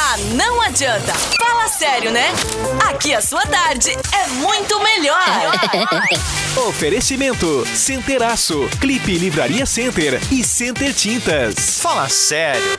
Ah, não adianta. Fala sério, né? Aqui a sua tarde é muito melhor. Oferecimento Centeraço, Clipe Livraria Center e Center Tintas. Fala sério.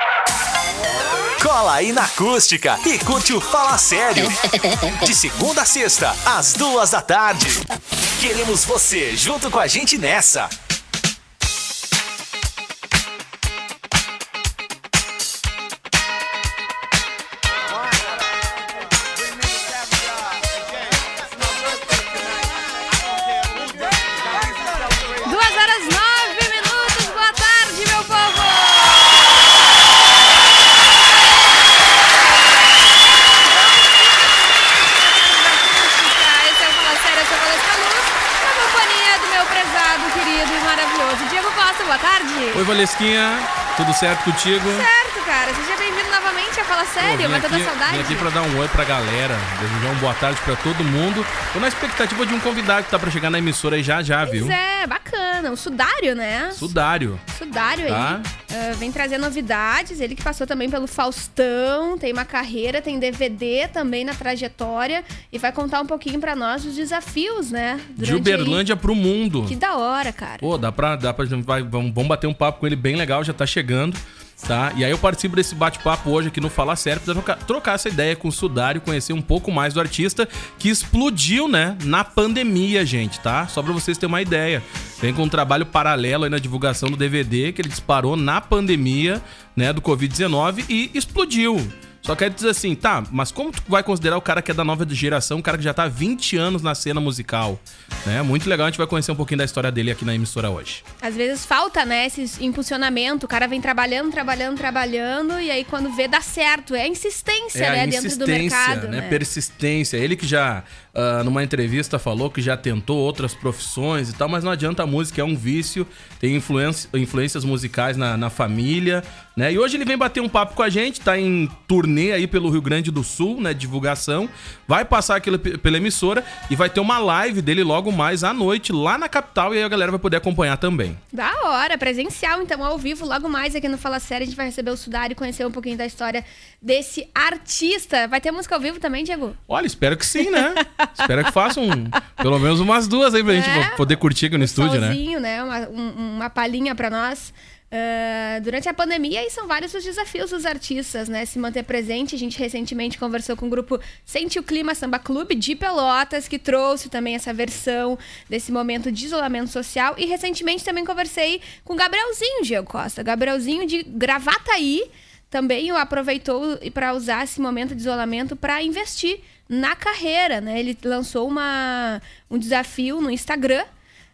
Cola aí na acústica e curte o Fala Sério. De segunda a sexta, às duas da tarde. Queremos você junto com a gente nessa. Oi, Valesquinha, tudo certo contigo? Certo, novamente a Fala Sério, vim matando a aqui, saudade. vim aqui pra dar um oi pra galera, desejar uma boa tarde pra todo mundo. Tô na expectativa de um convidado que tá pra chegar na emissora aí já já, viu? Pois é, bacana, o Sudário, né? Sudário. Sudário Tá. aí. ah, vem trazer novidades. Ele que passou também pelo Faustão, tem uma carreira, tem DVD também na trajetória e vai contar um pouquinho pra nós os desafios, né? De Uberlândia pro mundo. aí. Que da hora, cara. Pô, dá pra, dá pra vai, vamos bater um papo com ele bem legal, já tá chegando, tá? E aí eu participo desse bate-papo hoje aqui no Falar Sério pra trocar, trocar essa ideia com o Sudário, conhecer um pouco mais do artista que explodiu, né, na pandemia, gente, tá? Só pra vocês terem uma ideia. Vem com um trabalho paralelo aí na divulgação do DVD que ele disparou na pandemia, né, do Covid-19 e explodiu. Só quer dizer assim, tá, mas como tu vai considerar o cara que é da nova geração, um cara que já tá há 20 anos na cena musical? Né? Muito legal, a gente vai conhecer um pouquinho da história dele aqui na emissora hoje. Às vezes falta, né, esse impulsionamento. O cara vem trabalhando, trabalhando, trabalhando e aí quando vê dá certo. É a insistência, né, dentro do mercado, né? né? Persistência. Ele que já, ah, numa entrevista, falou que já tentou outras profissões e tal, mas não adianta a música, é um vício, tem influência, influências musicais na, na família, né? E hoje ele vem bater um papo com a gente, tá em turnê aí pelo Rio Grande do Sul, né? Divulgação. Vai passar aqui pela emissora e vai ter uma live dele logo mais à noite lá na capital e aí a galera vai poder acompanhar também. Da hora, presencial, então, ao vivo, logo mais aqui no Fala Série, a gente vai receber o Sudário e conhecer um pouquinho da história desse artista. Vai ter música ao vivo também, Diego? Olha, espero que sim, né? espero que façam um- pelo menos umas duas aí pra É, gente poder curtir aqui no estúdio, né? Solzinho, né? Uma, um- uma palhinha pra nós. Ah, durante a pandemia, e são vários os desafios dos artistas, né? Se manter presente. A gente recentemente conversou com o grupo Sente o Clima Samba Clube de Pelotas, que trouxe também essa versão desse momento de isolamento social. E recentemente também conversei com o Gabrielzinho, Diego Costa. Gabrielzinho de Gravataí também o aproveitou para usar esse momento de isolamento para investir na carreira, né? Ele lançou uma, um desafio no Instagram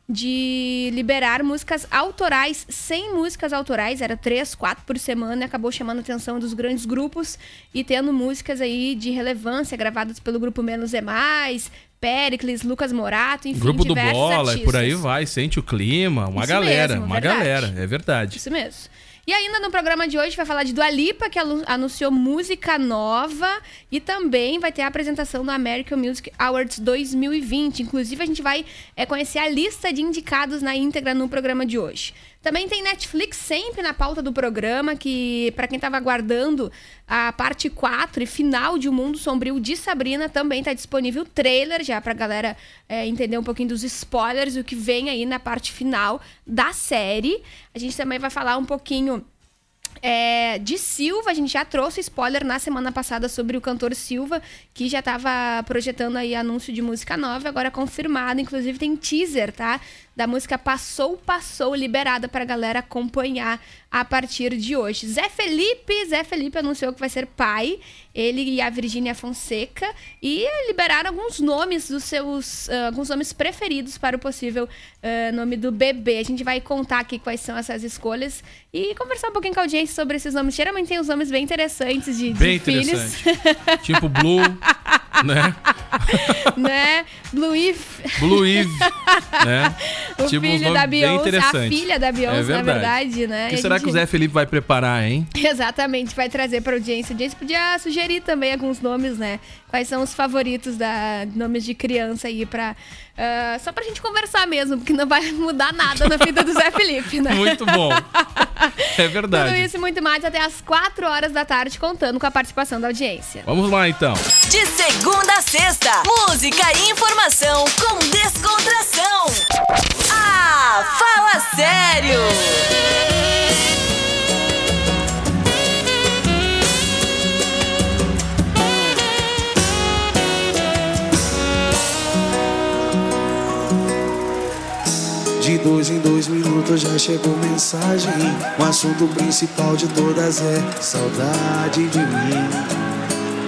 de liberar músicas autorais, 100 músicas autorais, era três, quatro por semana, e acabou chamando a atenção dos grandes grupos e tendo músicas aí de relevância gravadas pelo grupo Menos é Mais, Pericles, Lucas Morato, enfim, Grupo do Bola, e por aí artistas. vai, sente o clima, uma Isso galera, mesmo, uma verdade. galera, é verdade. Isso mesmo. E ainda no programa de hoje vai falar de Dua Lipa, que anu- anunciou música nova e também vai ter a apresentação do American Music Awards 2020. Inclusive, a gente vai é, conhecer a lista de indicados na íntegra no programa de hoje. Também tem Netflix sempre na pauta do programa, que para quem estava aguardando a parte 4 e final de O Mundo Sombrio de Sabrina, também está disponível o trailer já pra galera é, entender um pouquinho dos spoilers, o que vem aí na parte final da série. A gente também vai falar um pouquinho é, de Silva, a gente já trouxe spoiler na semana passada sobre o cantor Silva, que já estava projetando aí anúncio de música nova, agora confirmado, inclusive tem teaser, tá? Da música Passou, Passou, liberada pra galera acompanhar a partir de hoje. Zé Felipe, Zé Felipe anunciou que vai ser pai, ele e a Virgínia Fonseca, e liberaram alguns nomes dos seus, uh, alguns nomes preferidos para o possível uh, nome do bebê. A gente vai contar aqui quais são essas escolhas e conversar um pouquinho com a audiência sobre esses nomes. Geralmente tem uns nomes bem interessantes de, Bem de filhos. interessante. tipo Blue, né? né? Blue Eve, Blue Eve, né? o Tipo, filho da Beyoncé, a filha da Beyoncé, É na verdade. verdade, né? O que será que gente- o Zé Felipe vai preparar, hein? Exatamente, vai trazer pra audiência. A audiência podia sugerir também alguns nomes, né? Quais são os favoritos da nomes de criança aí pra. ah, só pra gente conversar mesmo, porque não vai mudar nada na vida do Zé Felipe, né? Muito bom. É Tudo verdade. isso e muito mais até as 4 horas da tarde, contando com a participação da audiência. Vamos lá, então. De segunda a sexta, música e informação com descontração. Ah, fala sério! Já chegou mensagem. O assunto principal de todas é saudade de mim.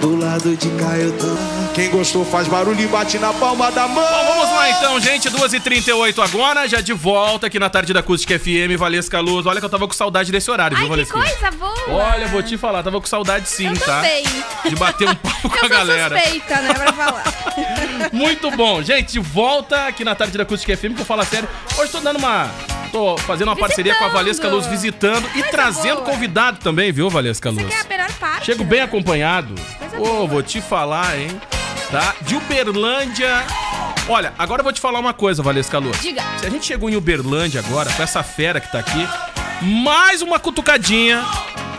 Do lado de cá eu tô. Quem gostou faz barulho e bate na palma da mão. Bom, vamos lá então, gente. 2h38 agora, já de volta aqui na tarde da Acústica FM, Valesca Luz. Olha que eu tava com saudade desse horário, Ai, viu, que Valesca? coisa boa! Olha, vou te falar, tava com saudade sim, Eu tá? também. De bater um papo com a galera. suspeita, né, pra falar. Muito bom. Gente, de volta aqui na tarde da Acústica FM, que eu falo sério. Hoje tô dando uma. Tô fazendo uma parceria com a Valesca Luz, visitando e Coisa trazendo boa. convidado também, viu, Valesca Isso Luz? aqui é a melhor parte. Chego bem acompanhado. Ô, boa. vou te falar, hein? Tá? De Uberlândia. Olha, agora eu vou te falar uma coisa, Valesca Luz. Diga. Se a gente chegou em Uberlândia agora, com essa fera que tá aqui, mais uma cutucadinha,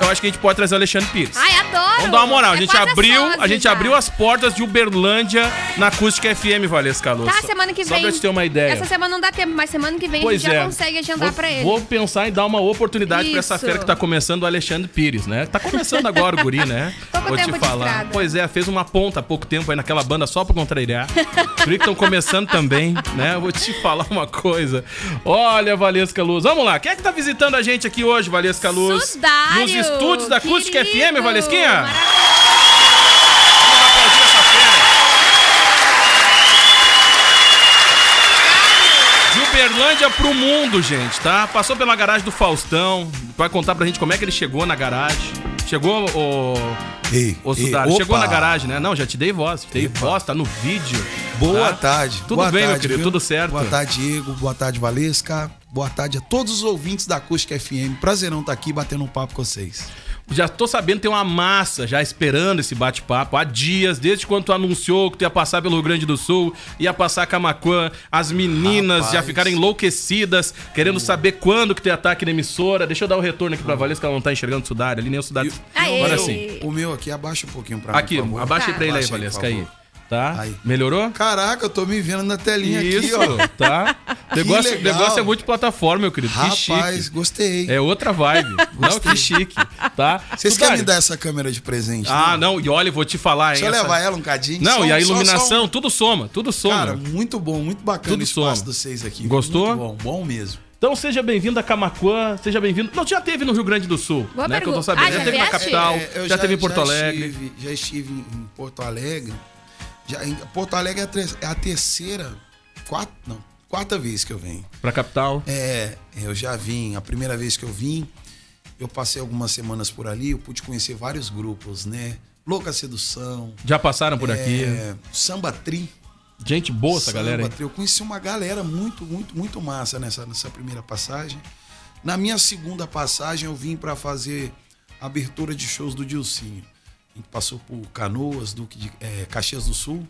eu acho que a gente pode trazer o Alexandre Pires. Ai, adoro! Vamos dar uma moral. A É gente quase abriu, a gente já. abriu as portas de Uberlândia na Acústica FM, Valesca Luz. Tá, semana que Só vem. pra te ter uma ideia. Essa semana não dá tempo, mas semana que vem Pois a gente já é. consegue agendar vou, pra ele. Vou pensar em dar uma oportunidade pra essa Isso. fera que tá começando, o Alexandre Pires, né? Tá começando agora o guri, né? Pouco vou te falar. estrada. Pois é, fez uma ponta há pouco tempo aí naquela banda só pra contrariar. Guri que estão começando também, né? Vou te falar uma coisa. Olha, Valesca Luz. Vamos lá. Quem é que tá visitando a gente aqui hoje, Valesca Luz? Sudário, Nos estúdios da Acústica querido, FM, Valesquinha? Vamos aplaudir essa fera. De Uberlândia pro mundo, gente, tá? Passou pela garagem do Faustão. Vai contar pra gente como é que ele chegou na garagem. Chegou, ô. Ei, Sudário, chegou na garagem, né? Não, já te dei voz. Te dei Epa. voz, tá no vídeo. Boa tá? tarde. Tudo Boa bem, meu tarde, querido? viu? Tudo certo? Boa tarde, Diego. Boa tarde, Valesca. Boa tarde a todos os ouvintes da Acústica FM. Prazerão estar aqui batendo um papo com vocês. Já tô sabendo, tem uma massa já esperando esse bate-papo há dias, desde quando tu anunciou que tu ia passar pelo Rio Grande do Sul, ia passar Camaquã, as meninas Rapaz. já ficaram enlouquecidas, querendo saber quando que tu ia estar aqui na emissora. Deixa eu dar o retorno aqui pra Valesca, que ela não tá enxergando o Sudário ali, nem o Sudário. Aê. Agora sim. O meu aqui, abaixa um pouquinho pra mim, Aqui, abaixa aí Tá. pra ele aí, Abaixa aí, Valesca, aí. Tá? Aí. Melhorou? Caraca, eu tô me vendo na telinha Isso, aqui, ó. tá? Negócio, legal. negócio é multiplataforma, meu querido. que Rapaz, chique. gostei. É outra vibe. não, que chique, tá? Vocês querem me dar essa câmera de presente? Ah, né? não, e olha, eu vou te falar, hein? Deixa eu essa- levar ela um cadinho. Não, Só- e a só- só iluminação, um- tudo soma, tudo soma. Cara, muito bom, muito bacana Tudo o espaço soma. de vocês aqui. Gostou? Muito bom, bom mesmo. Então seja bem-vindo a Camaquã, seja bem-vindo. Não, já teve no Rio Grande do Sul, Boa né? Que eu tô pergunta. sabendo. Ah, já, já teve na capital, É, eu já, teve em Porto Alegre. Estive, já estive em Porto Alegre. Já, Porto Alegre é a, é terceira, quarta, não, quarta vez que eu venho. Pra capital. É, eu já vim, a primeira vez que eu vim, eu passei algumas semanas por ali, eu pude conhecer vários grupos, né? Louca Sedução, Já passaram por aqui. é, Samba Tri. Gente boa essa Samba galera aí. Tri. Eu conheci uma galera muito, muito, muito massa nessa, nessa primeira passagem. Na minha segunda passagem, eu vim para fazer a abertura de shows do Dilcinho. A gente passou por Canoas, Duque de é, Caxias do Sul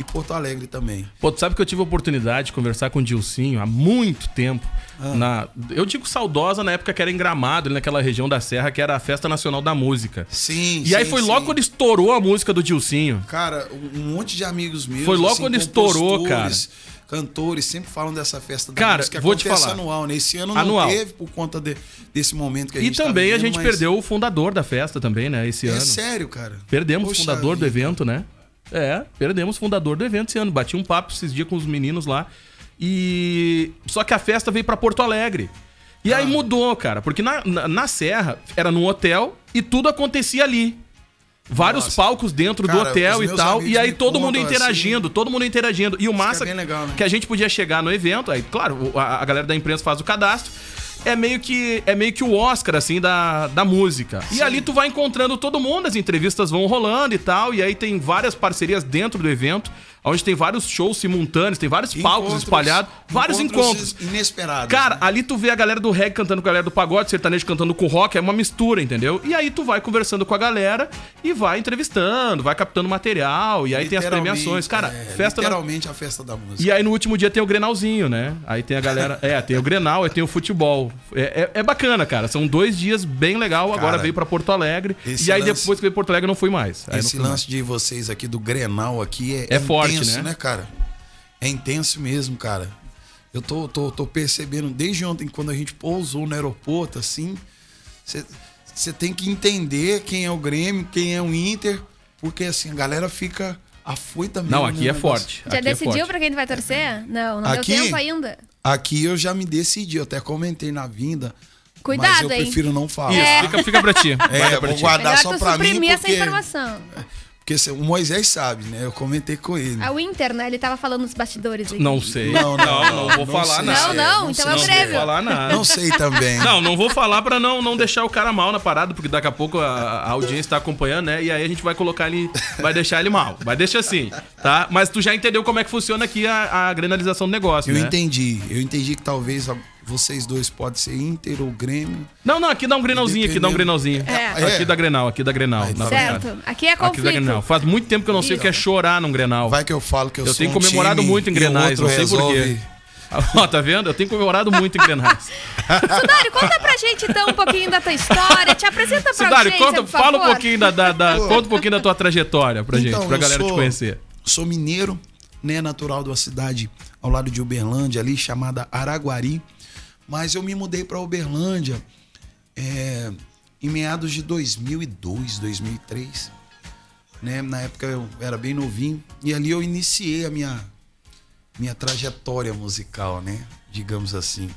e Porto Alegre também. Pô, tu sabe que eu tive a oportunidade de conversar com o Dilcinho há muito tempo. Ah. Na, eu digo saudosa na época que era em Gramado, ali naquela região da Serra, que era a Festa Nacional da Música. Sim, E aí sim, foi sim. logo quando estourou a música do Dilcinho. Cara, um monte de amigos meus. Foi logo assim, quando estourou, compositores, Cantores sempre falam dessa festa da Cara, música. vou te falar. anual, né? Esse ano Anual. não teve por conta de- desse momento que a E gente tá também a vivendo, gente mas perdeu o fundador da festa também, né? Esse É ano. sério, cara. Perdemos o fundador do vida. evento, né? É, perdemos o fundador do evento esse ano. Bati um papo esses dias com os meninos lá. E. Só que a festa veio pra Porto Alegre. E Ah. aí mudou, cara, porque na, na, na Serra era num hotel e tudo acontecia ali. Vários Nossa. palcos dentro do Cara, hotel os e tal. E aí todo mundo contam interagindo, todo mundo interagindo. E o massa bem legal, né? que a gente podia chegar no evento, aí, claro, a, a galera da imprensa faz o cadastro. É meio que é meio que o Oscar, assim, da, da música. E ali tu vai encontrando todo mundo, as entrevistas vão rolando e tal. E aí tem várias parcerias dentro do evento, onde tem vários shows simultâneos, tem vários palcos Encontros- espalhados, vários encontros. inesperados. Cara, né? ali tu vê a galera do reggae cantando com a galera do pagode, sertanejo cantando com rock, é uma mistura, entendeu? E aí tu vai conversando com a galera e vai entrevistando, vai captando material, e aí tem as premiações. Cara, é, festa da... Literalmente a festa da música. E aí no último dia tem o Grenalzinho, né? Aí tem a galera. É, tem o Grenal, aí tem o futebol. É, é, é bacana, cara. São dois dias bem legal. Agora Cara, veio pra Porto Alegre. E aí lance- depois que veio Porto Alegre não fui mais. Aí Esse fui mais. lance de vocês aqui do Grenal aqui é, É forte, intenso, né? cara? É intenso mesmo, cara. Eu tô, tô, tô percebendo desde ontem, quando a gente pousou no aeroporto, assim, você tem que entender quem é o Grêmio, quem é o Inter, porque assim, a galera fica afoita mesmo. Não, né, aqui o é forte. Já aqui é decidiu forte. pra quem tu vai torcer? Não, não Aqui? deu tempo ainda. Aqui eu já me decidi, eu até comentei na vinda. mas Cuidado, eu hein? prefiro não falar. Isso, fica, fica pra ti. É, pra vou ti. guardar Melhor só pra mim, suprimir essa porque, informação. Porque se- o Moisés sabe, né? Eu comentei com ele. É o Inter, né? Ele tava falando nos bastidores aqui. Não sei. Não, não, não, não, vou não falar sei. nada. Não, não, então é o não vou falar nada. Não sei também. Não, não vou falar pra não, não deixar o cara mal na parada, porque daqui a pouco a, a audiência tá acompanhando, né? E aí a gente vai colocar ele, vai deixar ele mal. Vai deixar assim, tá? Mas tu já entendeu como é que funciona aqui a, a granalização do negócio, Eu né? entendi. Eu entendi que talvez a- vocês dois podem ser Inter ou Grêmio. Não, não, aqui dá um grenalzinho, aqui dá um grenalzinho. É. Aqui dá grenal, aqui dá grenal. Aí, na tá verdade. Certo. Aqui é Aqui dá conflito. grenal. Faz muito tempo que eu não sei o que é chorar num grenal. Vai que eu falo que eu, Eu sou tenho um comemorado time muito em o grenais, outro não sei por quê. resolve. Ó, tá vendo? Eu tenho comemorado muito em grenais. Sudário, conta pra gente então um pouquinho da tua história. Te apresenta pra Sudário, audiência, conta, por fala um favor. pouquinho da, da- da- conta um pouquinho da tua trajetória pra gente, Então, pra eu galera te sou- conhecer. Sou mineiro, né? Natural de uma cidade ao lado de Uberlândia, ali chamada Araguari. Mas eu me mudei para Uberlândia é, em meados de 2002, 2003. Né? Na época eu era bem novinho. E ali eu iniciei a minha, minha trajetória musical, né? Digamos assim.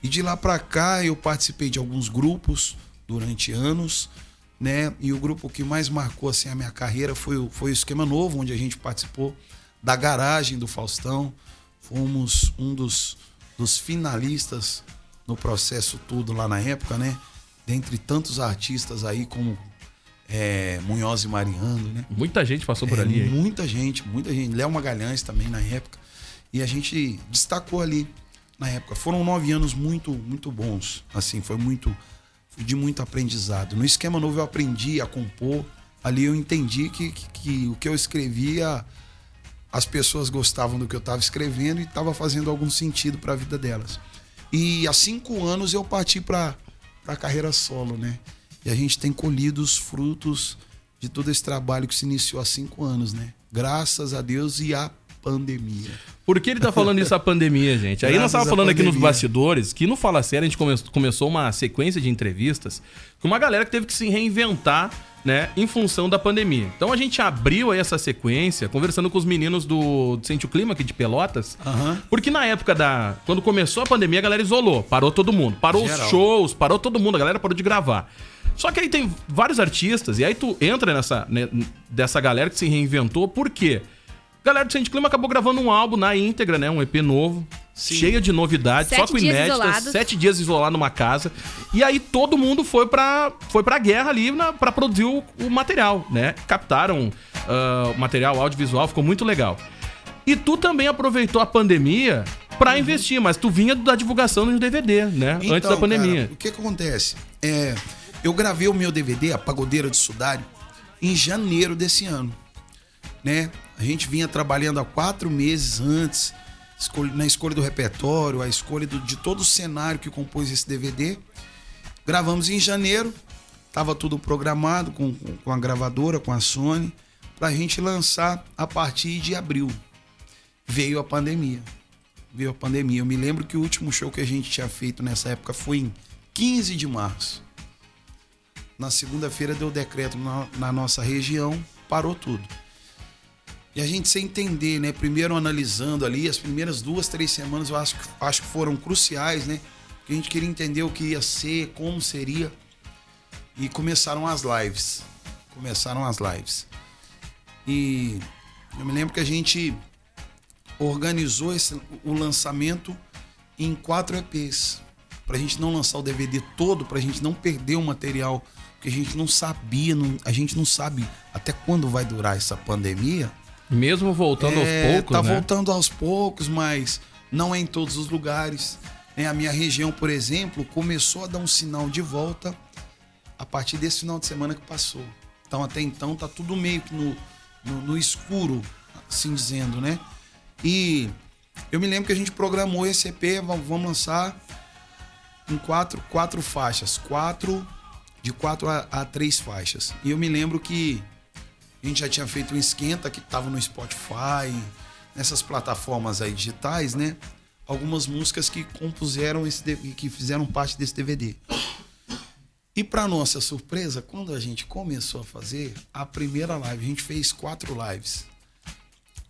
E de lá pra cá eu participei de alguns grupos durante anos, né? E o grupo que mais marcou assim a minha carreira foi o, foi o Esquema Novo, onde a gente participou da garagem do Faustão. Fomos um dos, dos finalistas no processo todo lá na época, né? Dentre tantos artistas aí como é, Munhoz e Mariano, né? Muita gente passou por É, ali, hein? Muita gente, muita gente. Léo Magalhães também na época. E a gente destacou ali na época. Foram nove anos muito, muito bons. Assim, foi muito. de muito aprendizado. No esquema novo eu aprendi a compor. Ali eu entendi que, que, que o que eu escrevia, as pessoas gostavam do que eu estava escrevendo e estava fazendo algum sentido para a vida delas. E há cinco anos eu parti para a carreira solo, né? E a gente tem colhido os frutos de todo esse trabalho que se iniciou há cinco anos, né? Graças a Deus e à pandemia. Por que ele tá falando isso a pandemia, gente? Aí nós Graças tava à falando aqui nos bastidores que no Fala Sério a gente come- começou uma sequência de entrevistas com uma galera que teve que se reinventar, né, em função da pandemia. Então a gente abriu aí essa sequência conversando com os meninos do, do Sente o Clima aqui de Pelotas, Aham. porque na época da. Quando começou a pandemia, a galera isolou, parou todo mundo. Parou os Geral. shows, parou todo mundo, a galera parou de gravar. Só que aí tem vários artistas, e aí tu entra nessa né, dessa galera que se reinventou, por quê? A galera do Sente Clima acabou gravando um álbum na íntegra, né? Um EP novo, cheio de novidades, só Sete com dias inéditas, isolados. sete dias isolado numa casa. E aí todo mundo foi pra, foi pra guerra ali na, pra produzir o, o material, né? Captaram o material audiovisual, ficou muito legal. E tu também aproveitou a pandemia pra investir, mas tu vinha da divulgação no DVD, né? Antes da Então, pandemia. cara, o que, que acontece? É, eu gravei o meu DVD, A Pagodeira de Sudário, em janeiro desse ano. Né? A gente vinha trabalhando há quatro meses antes, na escolha do repertório, a escolha do- de todo o cenário que compôs esse DVD. Gravamos em janeiro, estava tudo programado com, com- a gravadora, com a Sony, para a gente lançar a partir de abril. Veio a pandemia. Veio a pandemia. Eu me lembro que o último show que a gente tinha feito nessa época foi em 15 de março. Na segunda-feira deu decreto na, na nossa região, parou tudo. E a gente sem entender, né? Primeiro analisando ali, as primeiras duas, três semanas eu acho, que- acho que foram cruciais, né? Porque a gente queria entender o que ia ser, como seria. E começaram as lives. Começaram as lives. E eu me lembro que a gente organizou esse- o lançamento em quatro EPs. Pra gente não lançar o DVD todo, pra gente não perder o material. Porque a gente não sabia, não- a gente não sabe até quando vai durar essa pandemia. Mesmo voltando É, aos poucos, tá né? voltando aos poucos, mas não é em todos os lugares. né? A minha região, por exemplo, começou a dar um sinal de volta a partir desse final de semana que passou. Então, até então, tá tudo meio que no, no, no escuro, assim dizendo, né? E eu me lembro que a gente programou esse EP, vamos, vamos lançar em quatro, quatro faixas. Quatro, de quatro a, a três faixas. E eu me lembro que a gente já tinha feito um esquenta que tava no Spotify, nessas plataformas aí digitais, né? Algumas músicas que compuseram esse que fizeram parte desse DVD. E para nossa surpresa, quando a gente começou a fazer a primeira live, a gente fez quatro lives.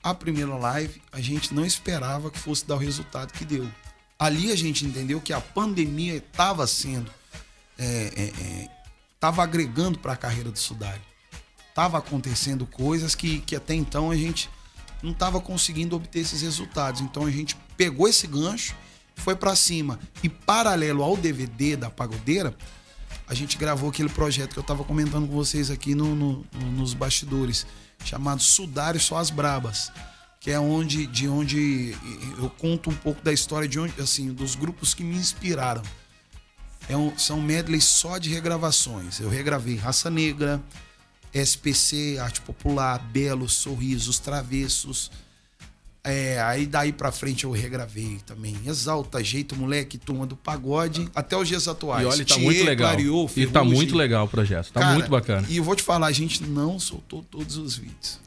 A primeira live, a gente não esperava que fosse dar o resultado que deu. Ali a gente entendeu que a pandemia estava sendo, estava agregando para a carreira do Sudário. Tava acontecendo coisas que, que até então a gente não estava conseguindo obter esses resultados. Então a gente pegou esse gancho, foi para cima. E paralelo ao DVD da Pagodeira, a gente gravou aquele projeto que eu estava comentando com vocês aqui no- no- no- nos bastidores, chamado Sudário Só as Brabas, que é onde de onde eu conto um pouco da história de onde assim dos grupos que me inspiraram. É um- são medleys só de regravações. Eu regravei Raça Negra, SPC, Arte Popular, Belo, Sorrisos, Travessos. É, aí daí pra frente eu regravei também. Exalta, Jeito Moleque, Turma do Pagode, até os dias atuais. E olha, tá Thier, muito legal. Clareou, e tá muito legal o projeto. Tá Cara, muito bacana. E eu vou te falar, a gente não soltou todos os vídeos.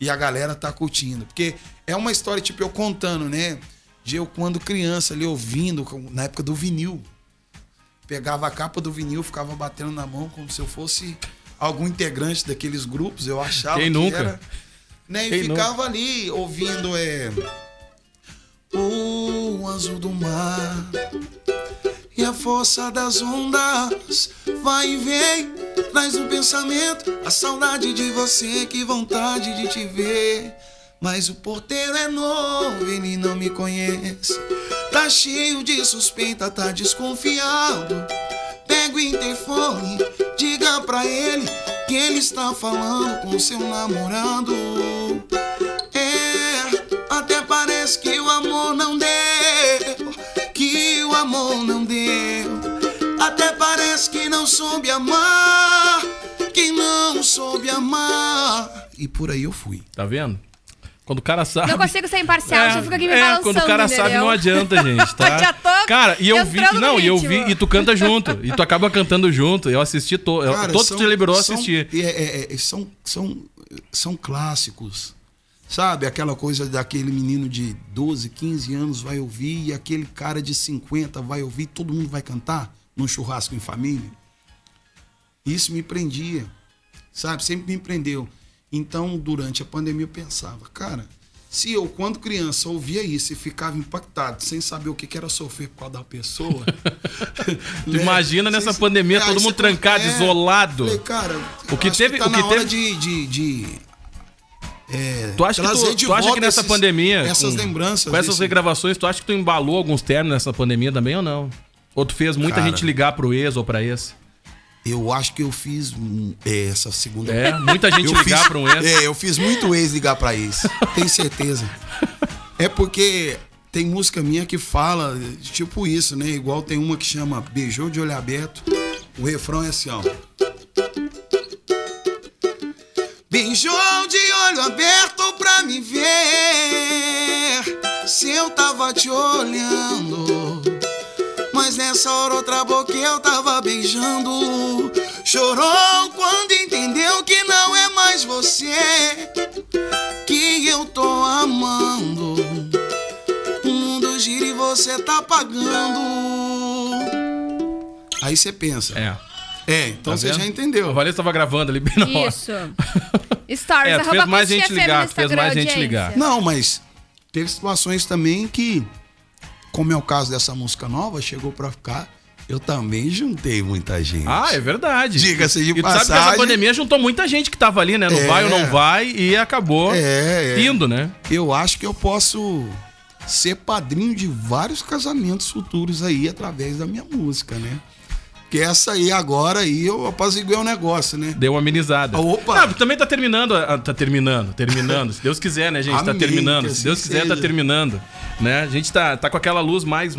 E a galera tá curtindo. Porque é uma história, tipo, eu contando, né? De eu, quando criança, ali ouvindo, na época do vinil. Pegava a capa do vinil, ficava batendo na mão como se eu fosse algum integrante daqueles grupos. Eu achava Quem que nunca? era. Né? E Quem ficava ali ouvindo é. O azul do mar e a força das ondas vai e vem, traz no pensamento a saudade de você, que vontade de te ver. Mas o porteiro é novo, ele não me conhece. Tá cheio de suspeita, tá desconfiado. Pega o interfone, diga pra ele que ele está falando com seu namorado. É, até parece que o amor não deu, que o amor não deu. Até parece que não soube amar, que não soube amar. E por aí eu fui. Tá vendo? Quando o cara sabe. Não consigo ser imparcial, já fico aqui me é, balançando, quando o cara sabe, entendeu? não adianta, gente, tá? Já tô cara, e eu vi. Não, e eu vi. E tu canta junto. E tu acaba cantando junto. Eu assisti to, Cara, são- que tu liberou, são- assisti. é, é, é, são, são, são clássicos. Sabe? Aquela coisa daquele menino de 12, 15 anos vai ouvir e aquele cara de 50 vai ouvir, todo mundo vai cantar num churrasco em família. Isso me prendia, sabe? Sempre me prendeu. Então, durante a pandemia, eu pensava, cara, se eu, quando criança, ouvia isso e ficava impactado, sem saber o que que era sofrer por causa da pessoa. Tu imagina nessa pandemia, todo mundo trancado, é, isolado. Falei, cara, O que teve- tá o que teve- de, de, de, é, Tu acha, que, tu, de tu acha que nessa esses- pandemia. essas com- lembranças. Com essas desse- regravações, tu acha que tu embalou alguns termos nessa pandemia também ou não? Ou tu fez muita Cara. gente ligar pro ex ou pra ex? Eu acho que eu fiz é, essa segunda. É, muita gente eu ligar pra um ex. É, eu fiz muito ex ligar pra ex. Tenho certeza. É porque tem música minha que fala tipo isso, né? Igual tem uma que chama Beijou de Olho Aberto. O refrão é assim, ó. Beijou de olho aberto pra me ver. Se eu tava te olhando. Mas nessa hora outra boca eu tava beijando. Chorou quando entendeu que não é mais você que eu tô amando. O mundo gira e você tá pagando. Aí você pensa. É. É, então Tá você vendo? já entendeu. O Valês tava gravando ali bem na hora. Isso. Stories, É, fez mais gente ligar, fez mais gente audiência. ligar. Não, mas teve situações também que, como é o caso dessa música nova, chegou pra ficar. Eu também juntei muita gente. Ah, é verdade. Diga-se de e tu sabe que essa passagem. pandemia juntou muita gente que tava ali, né? Não É. vai ou não vai e acabou É, é. indo, né? Eu acho que eu posso ser padrinho de vários casamentos futuros aí através da minha música, né? Que essa aí agora aí eu apaziguei o negócio, né? Deu uma amenizada. Opa! Ah, também tá terminando. ah, Tá terminando, terminando. Se Deus quiser, né, gente? Tá Amém, terminando. que Se Deus assim quiser, tá seja. terminando. Né? A gente tá, tá com aquela luz mais.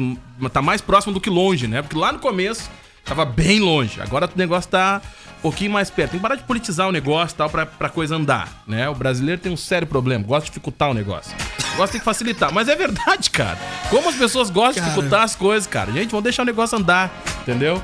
Tá mais próximo do que longe, né? Porque lá no começo tava bem longe. Agora o negócio tá um pouquinho mais perto. Tem que parar de politizar o negócio e tal pra, pra coisa andar, né? O brasileiro tem um sério problema. Gosta de dificultar o negócio. Gosta que facilitar. Mas é verdade, cara. Como as pessoas gostam de Cara. dificultar as coisas, cara. Gente, vamos deixar o negócio andar, entendeu?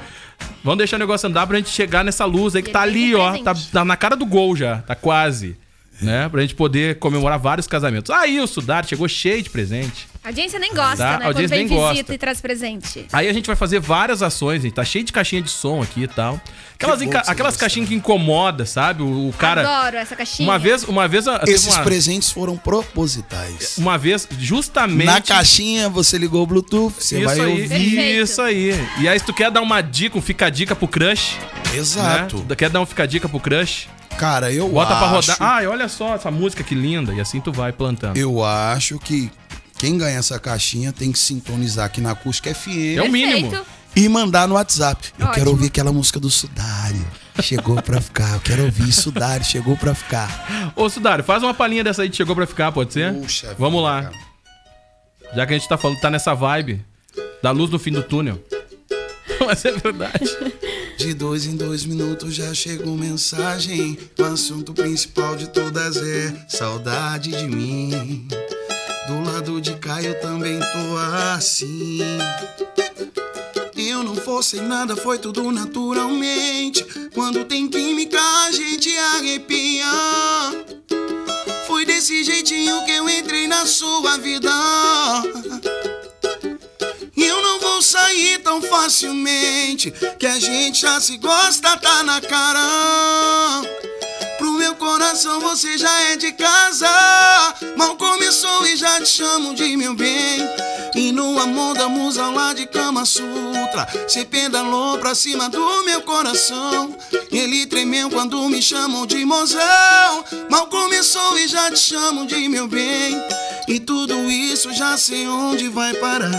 Vamos deixar o negócio andar pra gente chegar nessa luz aí que tá ali, ó. Tá, tá na cara do gol já, tá quase. Né? Pra gente poder comemorar vários casamentos. Aí o Sudar chegou cheio de presente. A audiência nem gosta, Tá, né? a audiência Quando vem nem visita gosta. e traz presente. Aí a gente vai fazer várias ações, gente. Tá cheio de caixinha de som aqui e tal. Aquelas, enca- aquelas caixinhas que incomoda, sabe? O, o cara. Adoro essa caixinha. Uma vez, uma vez. teve Esses uma, presentes foram propositais. uma vez, justamente. Na caixinha você ligou o Bluetooth, você isso vai aí, ouvir. Perfeito. isso aí. E aí, se tu quer dar uma dica, um fica dica pro crush, Exato. né? Quer dar um fica dica pro crush? Cara, eu Bota pra acho, rodar. Ai, olha só essa música que linda. E assim tu vai plantando. eu acho que quem ganha essa caixinha tem que sintonizar aqui na Acústica FM É o mínimo. Perfeito. e mandar no WhatsApp. Eu Ótimo. quero ouvir aquela música do Sudário. Chegou pra ficar. Eu quero ouvir Sudário. Chegou pra ficar. Ô, Sudário, faz uma palhinha dessa aí que chegou pra ficar, pode ser? Puxa Vamos vida, lá. cara. Já que a gente tá falando, tá nessa vibe da luz no fim do túnel. Mas é verdade. De dois em dois minutos já chegou mensagem. O assunto principal de todas é saudade de mim. Do lado de cá eu também tô assim. Eu não fosse nada, foi tudo naturalmente. Quando tem química, a gente arrepia. Foi desse jeitinho que eu entrei na sua vida. Sair tão facilmente. Que a gente já se gosta, tá na cara. Pro meu coração você já é de casa. Mal começou e já te chamo de meu bem. E no amor da musa lá de Kama Sutra. Cê pedalou pra cima do meu coração. Ele tremeu quando me chamam de mozão. Mal começou e já te chamo de meu bem. E tudo isso já sei onde vai parar.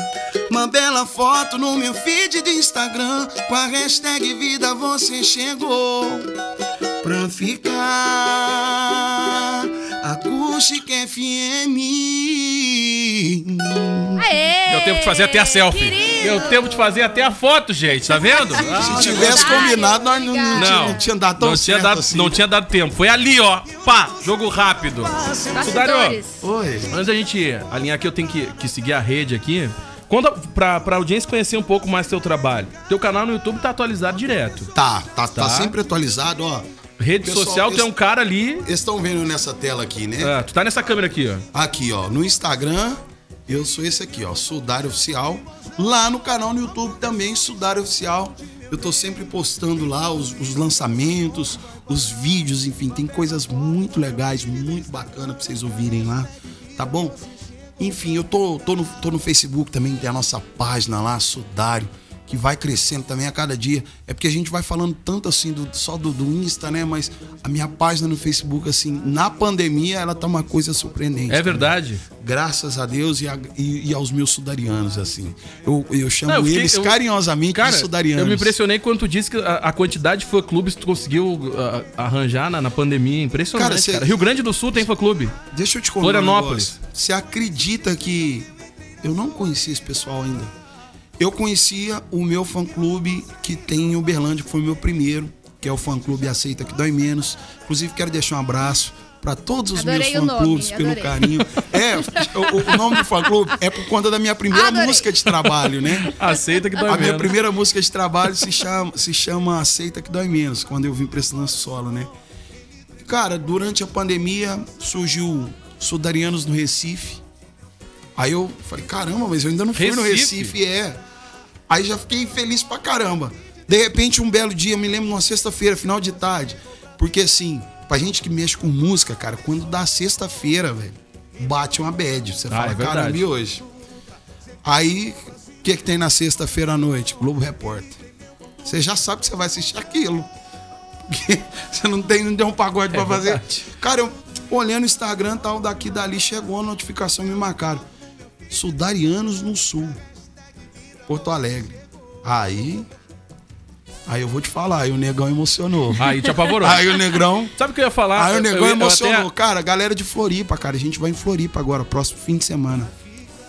Uma bela foto no meu feed de Instagram. Com a hashtag Vida Você Chegou pra ficar. Acústica FM. Aê! Deu tempo de fazer até a selfie. querido. Deu tempo de fazer até a foto, gente. Tá vendo? Ah, Se tivesse Ai, combinado, nós não, não, não tinha dado tão não tinha certo dado, assim. não tinha dado tempo. Foi ali, ó. Pá, jogo rápido. Sudário. Oi. antes da gente alinhar aqui, eu tenho que, que seguir a rede aqui. Conta pra, pra audiência conhecer um pouco mais teu trabalho. Teu canal no YouTube tá atualizado direto. Tá, tá, tá, Tá. sempre atualizado, ó. Rede Pessoal, social, tu é um cara ali. Estão vendo nessa tela aqui, né? Ah, tu tá nessa câmera aqui, ó. Aqui, ó, no Instagram, eu sou esse aqui, ó, Sudário Oficial. Lá no canal no YouTube também, Sudário Oficial. Eu tô sempre postando lá os, os lançamentos, os vídeos, enfim, tem coisas muito legais, muito bacanas pra vocês ouvirem lá, tá bom? Enfim, eu tô, tô, no, tô no Facebook também, tem a nossa página lá, Sudário, que vai crescendo também a cada dia. É porque a gente vai falando tanto assim do, só do, do Insta, né? Mas a minha página no Facebook, assim, na pandemia, ela tá uma coisa surpreendente. É verdade. Graças a Deus e, a- e- e aos meus sudarianos, assim. Eu, eu chamo Não, eu fiquei- eles eu- carinhosamente Cara, de sudarianos. eu me impressionei quando tu disse que a, a quantidade de fã-clubes que tu conseguiu ah, arranjar na, na pandemia. Impressionante, Cara, cara, cê- Rio Grande do Sul tem fã-clube. Deixa eu te contar Florianópolis. um. Você acredita que eu não conhecia esse pessoal ainda? Eu conhecia o meu fã-clube que tem em Uberlândia, que foi o meu primeiro, que é o fã-clube Aceita Que Dói Menos. Inclusive, quero deixar um abraço para todos os Adorei meus fã-clubes pelo adorei. carinho. É, o, o nome do fã-clube é por conta da minha primeira Adorei. música de trabalho, né? Aceita que dói A minha menos. primeira música de trabalho se chama, se chama Aceita Que Dói Menos, quando eu vim pra esse lance solo, né? Cara, durante a pandemia surgiu Sudarianos no Recife. Aí eu falei, caramba, mas eu ainda não fui no Recife? Recife, é. Aí já fiquei feliz pra caramba. De repente, um belo dia, eu me lembro numa sexta-feira, final de tarde. Porque assim, pra gente que mexe com música, cara, quando dá sexta-feira, velho, bate uma bad. Você Ah, fala, é caramba, e hoje? Aí, o que, que tem na sexta-feira à noite? Globo Repórter. Você já sabe que você vai assistir aquilo. Porque você não tem, não tem um pagode É pra fazer. verdade. Cara, eu tipo, olhando o Instagram tal, daqui dali chegou a notificação, me marcaram. Sudarianos no Sul. Porto Alegre. Aí. Aí eu vou te falar, aí o negão emocionou. Aí te apavorou. Aí o negrão. Sabe o que eu ia falar? Aí o Eu- negão eu- eu emocionou. até- Cara, galera de Floripa, cara. A gente vai em Floripa agora, próximo fim de semana.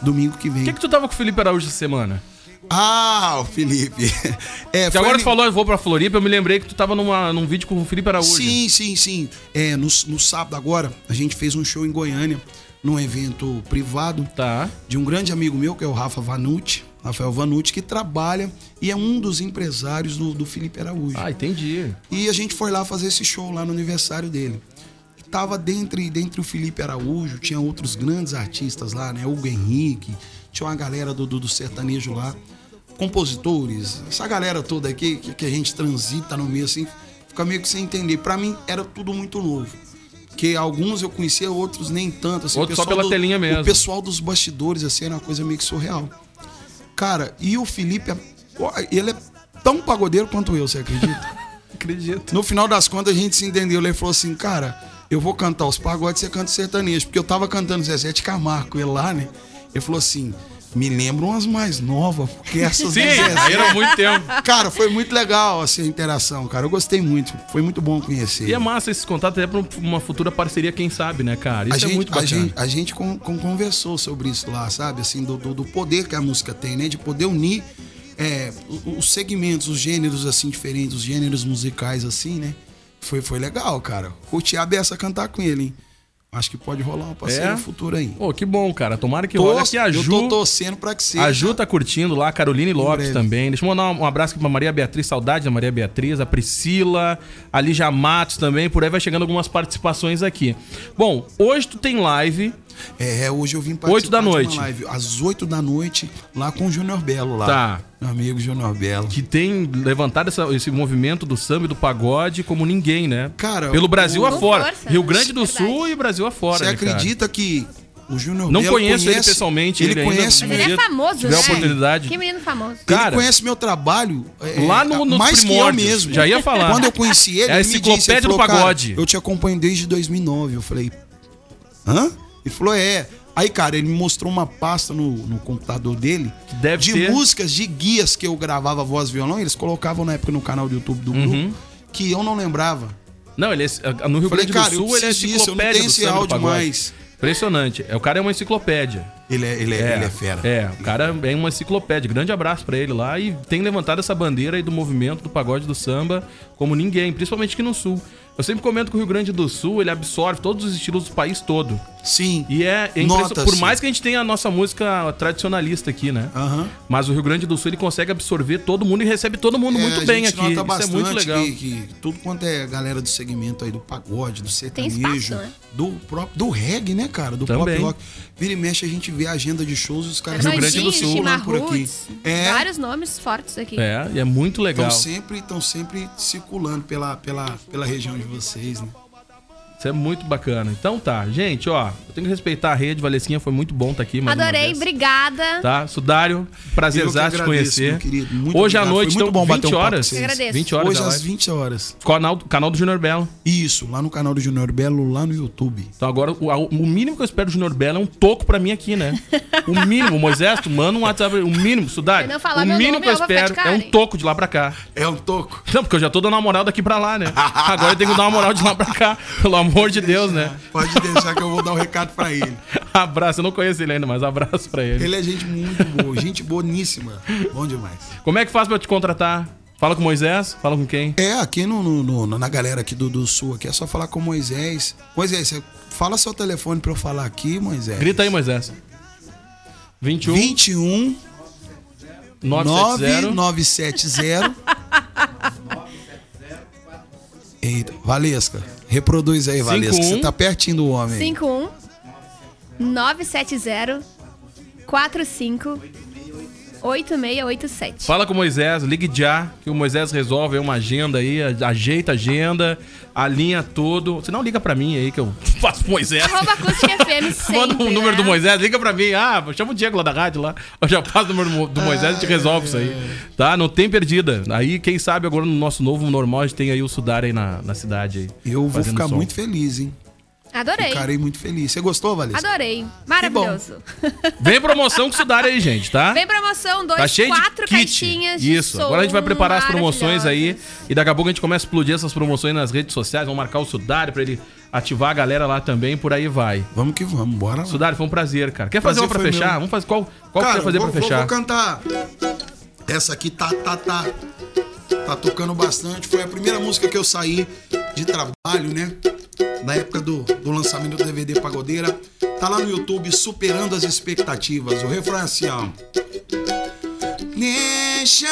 Domingo que vem. Por que, que tu tava com o Felipe Araújo essa semana? Ah, o Felipe. É, foi agora ali- tu falou, eu vou pra Floripa, eu me lembrei que tu tava numa, num vídeo com o Felipe Araújo. Sim, sim, sim. É, no, no sábado agora, a gente fez um show em Goiânia, num evento privado Tá. de um grande amigo meu, que é o Rafa Vanucci, Rafael Vanucci, que trabalha e é um dos empresários do, do Felipe Araújo. Ah, entendi. E a gente foi lá fazer esse show lá no aniversário dele. Tava dentre, dentre o Felipe Araújo, tinha outros grandes artistas lá, né? Hugo Henrique, tinha uma galera do, do, do sertanejo lá, compositores, essa galera toda aqui que, que a gente transita no meio assim, fica meio que sem entender. Pra mim era tudo muito novo. Que alguns eu conhecia, outros nem tanto. Assim, só pela telinha mesmo. O pessoal dos bastidores, assim, era uma coisa meio que surreal. Cara, e o Felipe, é- ele é tão pagodeiro quanto eu, você acredita? Acredito. No final das contas, a gente se entendeu. Ele falou assim, cara, eu vou cantar os pagodes, você canta sertanejo. Porque eu tava cantando Zezé de Camargo ele lá, né? Ele falou assim, me lembram as mais novas, porque essas Sim, do Zezé... aí era muito tempo. Cara, foi muito legal assim, a interação, cara. Eu gostei muito. Foi muito bom conhecer. E é massa esses contatos até pra uma futura parceria, quem sabe, né, cara? Isso a é gente, muito a bacana. gente, a gente con- con- conversou sobre isso lá, sabe? Assim, do, do, do poder que a música tem, né? De poder unir é, os segmentos, os gêneros assim diferentes, os gêneros musicais assim, né? Foi, foi legal, cara. Curti a beça cantar com ele, hein? Acho que pode rolar uma parceria É? futura aí. Pô, que bom, cara. Tomara que rola aqui a eu Ju. tô torcendo pra que seja. A Ju tá curtindo lá, a Caroline Lopes também. Deixa eu mandar um um abraço aqui pra Maria Beatriz, saudade da Maria Beatriz, a Priscila, a Lígia Matos também. Por aí vai chegando algumas participações aqui. Bom, hoje tu tem live. É, hoje eu vim Oito da participar de uma noite. live, às 8 da noite, lá com o Júnior Belo lá. Tá. Meu amigo Júnior Belo. que tem levantado essa- esse movimento do samba e do pagode como ninguém, né? Cara, Pelo Brasil o- afora. força, Rio? Grande do Verdade. Sul e Brasil afora. Você né, cara? acredita que o Júnior Não Belo conheço ele conhece- pessoalmente, Ele ele ainda- conhece Mas meu, ele é famoso, tiver né? oportunidade. Que menino famoso. Cara, ele conhece meu trabalho é, Lá no- nos mais que eu primórdios. mesmo. Já ia falar. Quando eu conheci ele, É a ele me disse, ele falou, do "Cara, pagode." eu te acompanho desde 2009. Eu falei, hã? Ele falou, é. Aí, cara, ele me mostrou uma pasta no, no computador dele Que deve de ter. músicas, de guias que eu gravava voz e violão. Eles colocavam na época no canal do YouTube do Uhum. grupo, que eu não lembrava. Não, ele é, no Rio Grande do Sul ele é preciso disso, eu não enciclopédia tenho esse áudio mais. Impressionante. É, o cara é uma enciclopédia. Ele é, ele é, ele é fera. É, o cara é uma enciclopédia. Grande abraço pra ele lá e tem levantado essa bandeira aí do movimento do pagode do samba como ninguém, principalmente aqui no Sul. Eu sempre comento que o Rio Grande do Sul, ele absorve todos os estilos do país todo. Sim. E é, é. Por mais que a gente tenha a nossa música tradicionalista aqui, né? Aham. Mas o Rio Grande do Sul ele consegue absorver todo mundo e recebe todo mundo É, muito bem aqui. nota Isso é muito legal. Que, que tudo quanto é galera do segmento aí do pagode, do sertanejo, espaço, né? do próprio do reggae, né, cara, do Também. pop rock. Vira e mexe a gente vê a agenda de shows e os caras Rio Grande do Sul, circulando por aqui. É. vários nomes fortes aqui. É, e é muito legal. Estão sempre, tão sempre circulando pela, pela, pela região de vocês, né? Isso é muito bacana. Então tá, gente, ó, eu tenho que respeitar a rede, Valesquinha, foi muito bom estar aqui. mais uma Adorei, obrigada. Tá, Sudário, prazerzaço te agradeço, conhecer. meu querido. Muito Hoje à obrigado. noite, Foi muito então, bom bater 20 um papo com horas. Eu agradeço. 20 horas Hoje às live. 20 horas. Canal, canal do Junior Belo. Isso, lá no canal do Junior Belo, lá no YouTube. Então agora, o, o mínimo que eu espero do Junior Belo é um toco pra mim aqui, né? O mínimo, Moisés, tu manda um WhatsApp, o mínimo, Sudário. Não falar O meu mínimo nome, que eu eu ficar espero é um toco de lá pra cá. É um toco. Não, porque eu já tô dando uma moral daqui pra lá, né? Agora eu tenho que dar uma moral de lá pra cá, pelo amor de Deus, né? Pode deixar que eu vou dar um recado pra ele. Abraço, eu não conheço ele ainda, mas abraço pra ele. Ele é gente muito boa, gente boníssima. Bom demais. Como é que faz pra eu te contratar? Fala com o Moisés? Fala com quem? É, aqui no, no- no- na galera aqui do, do Sul, aqui é só falar com o Moisés. Moisés, você fala seu telefone pra eu falar aqui, Moisés. Grita aí, Moisés. 21 21 970 9970. Eita, Valesca, reproduz aí, Valesca. 51. Você tá pertinho do homem. aí. 51 970 45 8687. Fala com o Moisés, ligue já, que o Moisés resolve aí uma agenda aí, ajeita a agenda, alinha tudo. Se não, liga pra mim aí que eu faço pro Moisés. Arroba Acústica FM sempre, Manda um número né? do Moisés, liga pra mim. Ah, chama o Diego lá da rádio lá. Eu já passo o número do Mo- do Moisés e gente resolve isso aí. Tá? Não tem perdida. Aí, quem sabe agora no nosso novo normal a gente tem aí o Sudar aí na, na cidade aí. Eu vou ficar som. muito feliz, hein? Adorei. Ficarei muito feliz. Você gostou, Valesca? Adorei. Maravilhoso. Vem promoção com o Sudar aí, gente, tá? Vem promoção, dois, Tá cheio quatro de kit. caixinhas de Isso. som Agora a gente vai preparar as promoções aí. E daqui a pouco a gente começa a explodir essas promoções nas redes sociais. Vamos marcar o Sudário pra ele ativar a galera lá também. Por aí vai. Vamos que vamos, bora lá. Sudário, foi um prazer, cara. Quer fazer Prazer uma pra fechar? meu. Vamos fazer qual? Qual que Cara, quer fazer vou, pra vou- fechar? Vou cantar. Essa aqui tá, tá, tá. Tá tocando bastante. Foi a primeira música que eu saí de trabalho, né? Na época do, do lançamento do DVD Pagodeira. Tá lá no YouTube, superando as expectativas. O refrão é assim, ó. Deixa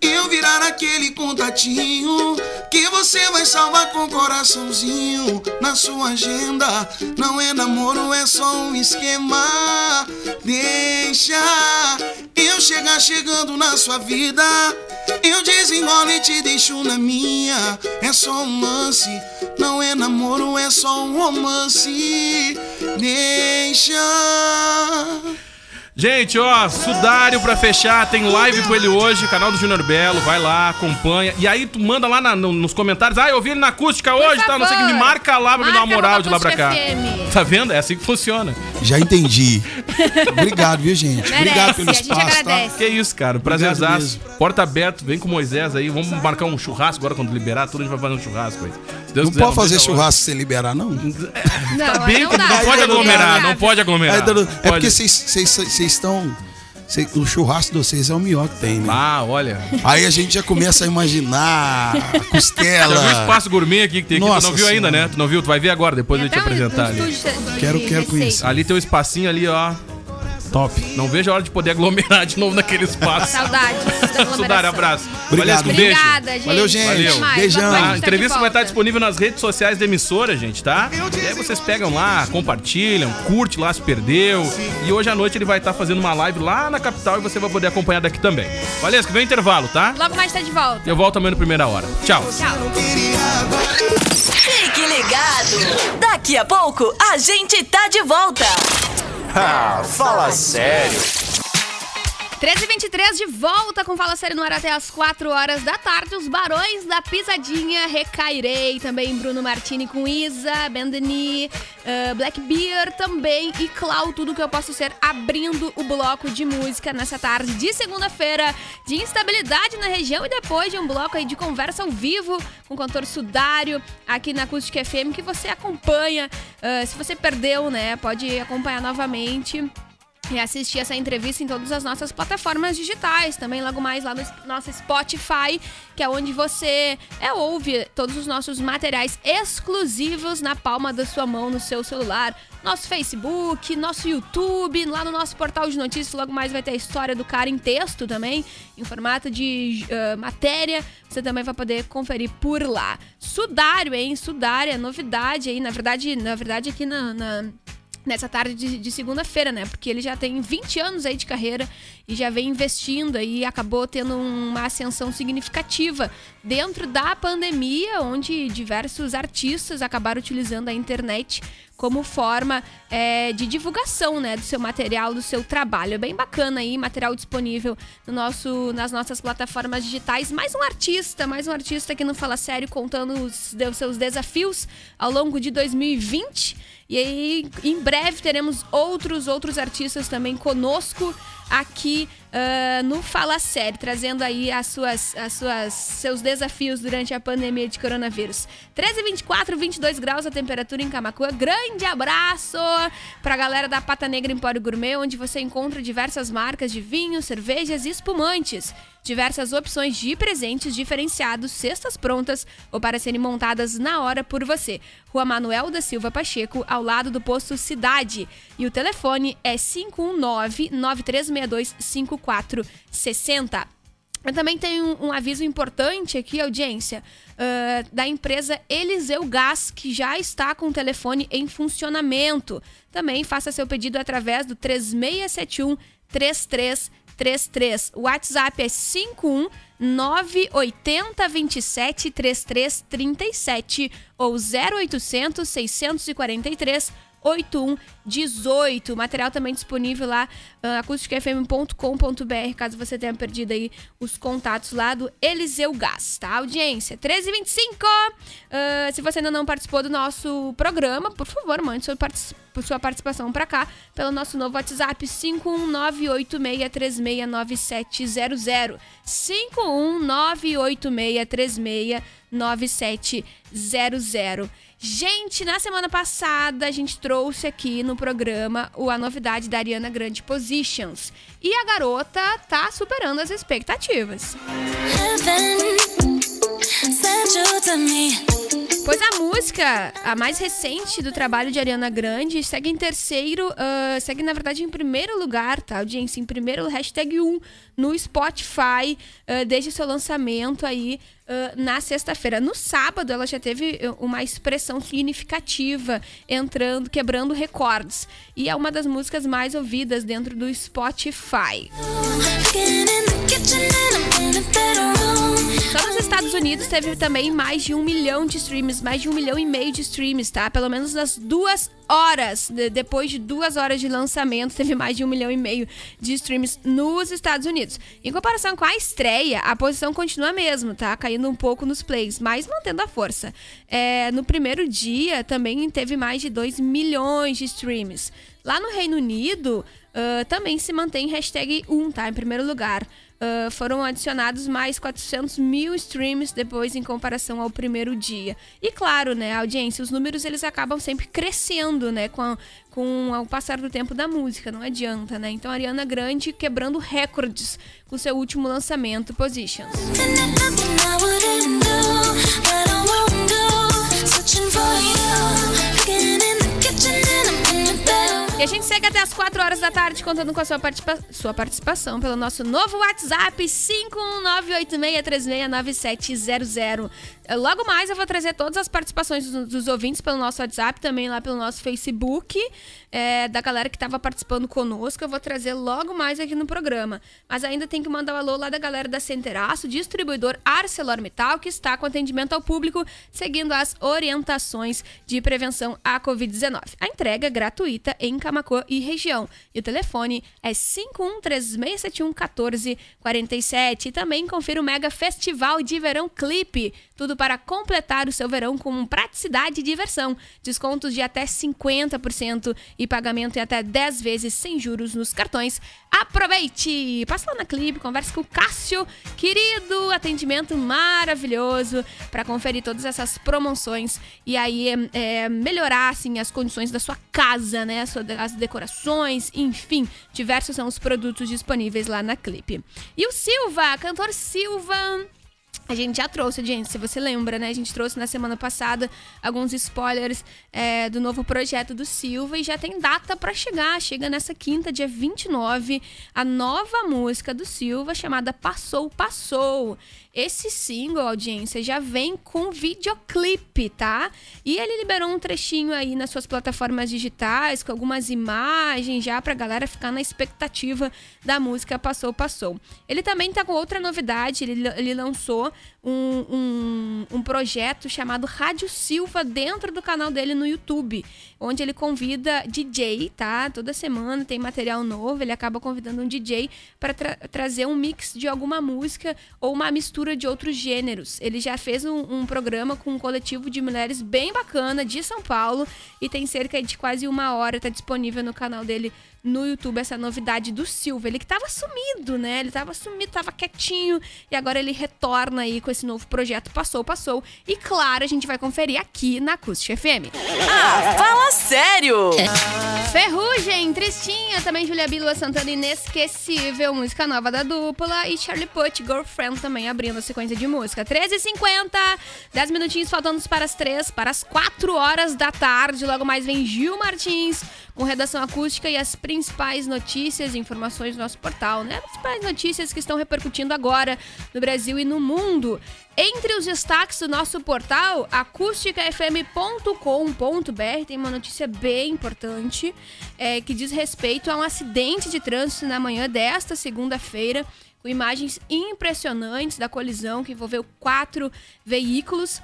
eu virar aquele contatinho que você vai salvar com coraçãozinho na sua agenda. Não é namoro, é só um esquema. Deixa eu chegar chegando na sua vida. Eu desenrolo e te deixo na minha. É só um lance, não é namoro, é só um romance. Deixa. Gente, ó, Sudário pra fechar, tem live com ele hoje, canal do Júnior Belo, vai lá, acompanha. E aí tu manda lá na- no- nos comentários, ah, eu vi ele na acústica hoje, tá? Não sei o que, me favor. marca lá pra me dar uma Marca moral de lá pra cá. FM. Tá vendo? É assim que funciona. Já entendi. Obrigado, viu, gente? Merece, Obrigado pelo espaço, tá? Que isso, cara, prazerzaço. Porta aberta, vem com o Moisés aí, vamos marcar um churrasco agora quando liberar, tudo a gente vai fazer um churrasco aí. Deus Não quiser, pode fazer churrasco sem liberar, não? Não, Tá bem, não não, dá. pode aglomerar, Não não pode aglomerar. Aí, Dano, É porque vocês estão. cês- o churrasco de vocês é o melhor que tem, né? Ah, olha. Aí a gente já começa a imaginar a Já viu o costela. espaço gourmet aqui que tem aqui? Tu Nossa não viu ainda, Senhora. né? Tu não viu? Tu vai ver agora, depois eu te apresentar um ali. de- Quero- de quero conhecer. Ali tem um espacinho ali, ó. Top. Não vejo a hora de poder aglomerar de novo naquele espaço. Saudades. Sudário, abraço. Obrigado. Valesca, um beijo. Obrigada, gente. Valeu, gente. Mais. Beijão. A entrevista vai estar disponível nas redes sociais da emissora, gente, tá? E aí vocês pegam lá, compartilham, curte lá se perdeu. E hoje à noite ele vai estar fazendo uma live lá na capital e você vai poder acompanhar daqui também. Valesca, vem intervalo, tá? Logo mais tá de volta. Eu volto amanhã na primeira hora. Tchau. Tchau. Fique ligado. Daqui a pouco a gente tá de volta. Ah, fala sério. 13h23 de volta com Fala Sério no ar até as 4 horas da tarde. Os Barões da Pisadinha, Recairei. Também Bruno Martini com Isa, Bendani, uh, Black Beer também. E Clau, tudo que eu posso ser abrindo o bloco de música nessa tarde de segunda-feira de instabilidade na região. E depois de um bloco aí de conversa ao vivo com o cantor Sudário aqui na Acústica FM que você acompanha. Uh, se você perdeu, né, pode acompanhar novamente e assistir essa entrevista em todas as nossas plataformas digitais, também logo mais lá no nosso Spotify, que é onde você é, ouve todos os nossos materiais exclusivos na palma da sua mão, no seu celular. Nosso Facebook, nosso YouTube, lá no nosso portal de notícias, logo mais vai ter a história do cara em texto também, em formato de ah, matéria. Você também vai poder conferir por lá. Sudário, hein? Sudário, é novidade aí. Na verdade, na verdade aqui na- na nessa tarde de, de segunda-feira, né? Porque ele já tem 20 anos aí de carreira e já vem investindo e acabou tendo uma ascensão significativa dentro da pandemia, onde diversos artistas acabaram utilizando a internet como forma é, de divulgação, né, do seu material, do seu trabalho. É bem bacana aí, material disponível no nosso, nas nossas plataformas digitais. Mais um artista, mais um artista que não fala sério, contando os, os seus desafios ao longo de 2020. E aí, em breve, teremos outros outros artistas também conosco aqui ah, no Fala Sério, trazendo aí as suas, as suas, seus desafios durante a pandemia de coronavírus. 13 24, 22 graus a temperatura em Camacuã. Grande abraço pra galera da Pata Negra Empório Gourmet, onde você encontra diversas marcas de vinhos, cervejas e espumantes. Diversas opções de presentes diferenciados, cestas prontas ou para serem montadas na hora por você. Rua Manuel da Silva Pacheco, ao lado do posto Cidade. E o telefone é 519-9362-5460. Eu também tenho um, um aviso importante aqui, audiência, ah, da empresa Eliseu Gás, que já está com o telefone em funcionamento. Também faça seu pedido através do 3671 33 3333. O WhatsApp é 51 980 27 33 37 ou 0800 643 8118. Material também disponível lá, uh, caso você tenha perdido aí os contatos lá do Eliseu Gás, tá? Audiência, 1325. Uh, se você ainda não participou do nosso programa, por favor, mande sua, sua participação para cá pelo nosso novo WhatsApp 51986369700. 51986369700. Gente, na semana passada a gente trouxe aqui no programa a novidade da Ariana Grande Positions. E a garota tá superando as expectativas. Pois a música, a mais recente do trabalho de Ariana Grande, segue em terceiro, uh, segue na verdade em primeiro lugar, tá, audiência? Em primeiro, hashtag 1 no Spotify, uh, desde seu lançamento aí uh, na sexta-feira. No sábado, ela já teve uma expressão significativa, entrando, quebrando recordes. E é uma das músicas mais ouvidas dentro do Spotify. Só nos Estados Unidos teve também mais de um milhão de streams, mais de um milhão e meio de streams, tá? Pelo menos nas duas horas, de, depois de duas horas de lançamento, teve mais de um milhão e meio de streams nos Estados Unidos. Em comparação com a estreia, a posição continua mesmo, tá? Caindo um pouco nos plays, mas mantendo a força. É, no primeiro dia também teve mais de 2 milhões de streams. Lá no Reino Unido, uh, também se mantém hashtag 1, tá? Em primeiro lugar. Uh, foram adicionados mais 400 mil streams depois em comparação ao primeiro dia. E claro, né, a audiência, os números eles acabam sempre crescendo, né, com, a, com o passar do tempo da música, não adianta, né? Então Ariana Grande quebrando recordes com seu último lançamento, Positions. E a gente segue até as 4 horas da tarde contando com a sua, participa sua participação pelo nosso novo WhatsApp 51986369700. Logo mais eu vou trazer todas as participações dos, dos ouvintes pelo nosso WhatsApp, também lá pelo nosso Facebook, é, da galera que estava participando conosco. Eu vou trazer logo mais aqui no programa. Mas ainda tem que mandar um alô lá da galera da Centeraço, distribuidor ArcelorMittal, que está com atendimento ao público, seguindo as orientações de prevenção à Covid-19. A entrega é gratuita em Camacuã e região. E o telefone é 5136711447. E também confira o Mega Festival de Verão Clipe. Tudo para completar o seu verão com praticidade e diversão. Descontos de até 50% e pagamento em até 10 vezes sem juros nos cartões. Aproveite! Passa lá na Clipe, converse com o Cássio, querido, atendimento maravilhoso para conferir todas essas promoções e aí é, melhorar assim, as condições da sua casa, né? As decorações, enfim, diversos são os produtos disponíveis lá na Clipe. E o Silva, cantor Silva a gente já trouxe, gente, se você lembra, né? A gente trouxe na semana passada alguns spoilers é, do novo projeto do Silva e já tem data para chegar. Chega nessa quinta, dia 29, a nova música do Silva chamada Passou, Passou. Esse single, audiência, já vem com videoclipe, tá? E ele liberou um trechinho aí nas suas plataformas digitais, com algumas imagens já pra galera ficar na expectativa da música Passou, Passou. Ele também tá com outra novidade, ele, ele lançou um, um, um projeto chamado Rádio Silva dentro do canal dele no YouTube, onde ele convida DJ, tá? Toda semana tem material novo, ele acaba convidando um DJ para tra trazer um mix de alguma música ou uma mistura de outros gêneros. Ele já fez um, um programa com um coletivo de mulheres bem bacana de São Paulo e tem cerca de quase uma hora, tá disponível no canal dele no YouTube essa novidade do Silva. Ele que tava sumido, né? Ele tava sumido, tava quietinho e agora ele retorna aí com esse novo projeto. Passou, passou. E claro, a gente vai conferir aqui na Acústica FM. Ah, fala sério! Ferrugem, Tristinha, também Julia Bilua Santana, inesquecível, música nova da dupla e Charlie Puth, Girlfriend também abrindo a sequência de música. 13h50, 10 minutinhos faltando para as 3, para as 4 horas da tarde. Logo mais vem Gil Martins com redação acústica e as principais notícias e informações do nosso portal, né? As principais notícias que estão repercutindo agora no Brasil e no mundo. Entre os destaques do nosso portal, acústicafm.com.br, tem uma notícia bem importante é, que diz respeito a um acidente de trânsito na manhã desta segunda-feira, com imagens impressionantes da colisão que envolveu quatro veículos.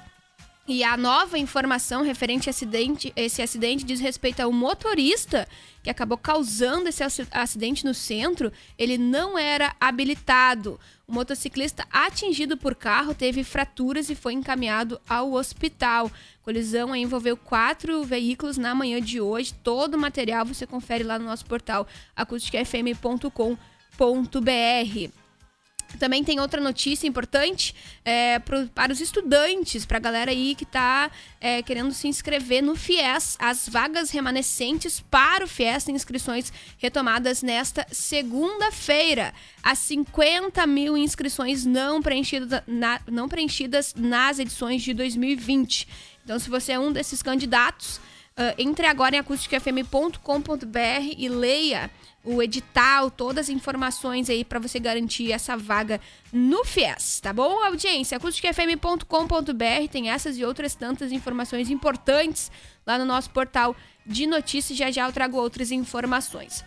E a nova informação referente a acidente, esse acidente diz respeito ao motorista que acabou causando esse acidente no centro. Ele não era habilitado. O motociclista atingido por carro teve fraturas e foi encaminhado ao hospital. A colisão envolveu quatro veículos na manhã de hoje. Todo o material você confere lá no nosso portal acusticfm.com.br. Também tem outra notícia importante é, pro, para os estudantes, para a galera aí que está é, querendo se inscrever no FIES. As vagas remanescentes para o FIES têm inscrições retomadas nesta segunda-feira. As 50 mil inscrições não preenchidas, na, não preenchidas nas edições de 2020. Então, se você é um desses candidatos, uh, entre agora em acusticafm.com.br e leia o edital, todas as informações aí para você garantir essa vaga no FIES, tá bom? Audiência, acusticfm.com.br tem essas e outras tantas informações importantes lá no nosso portal de notícias. Já já eu trago outras informações.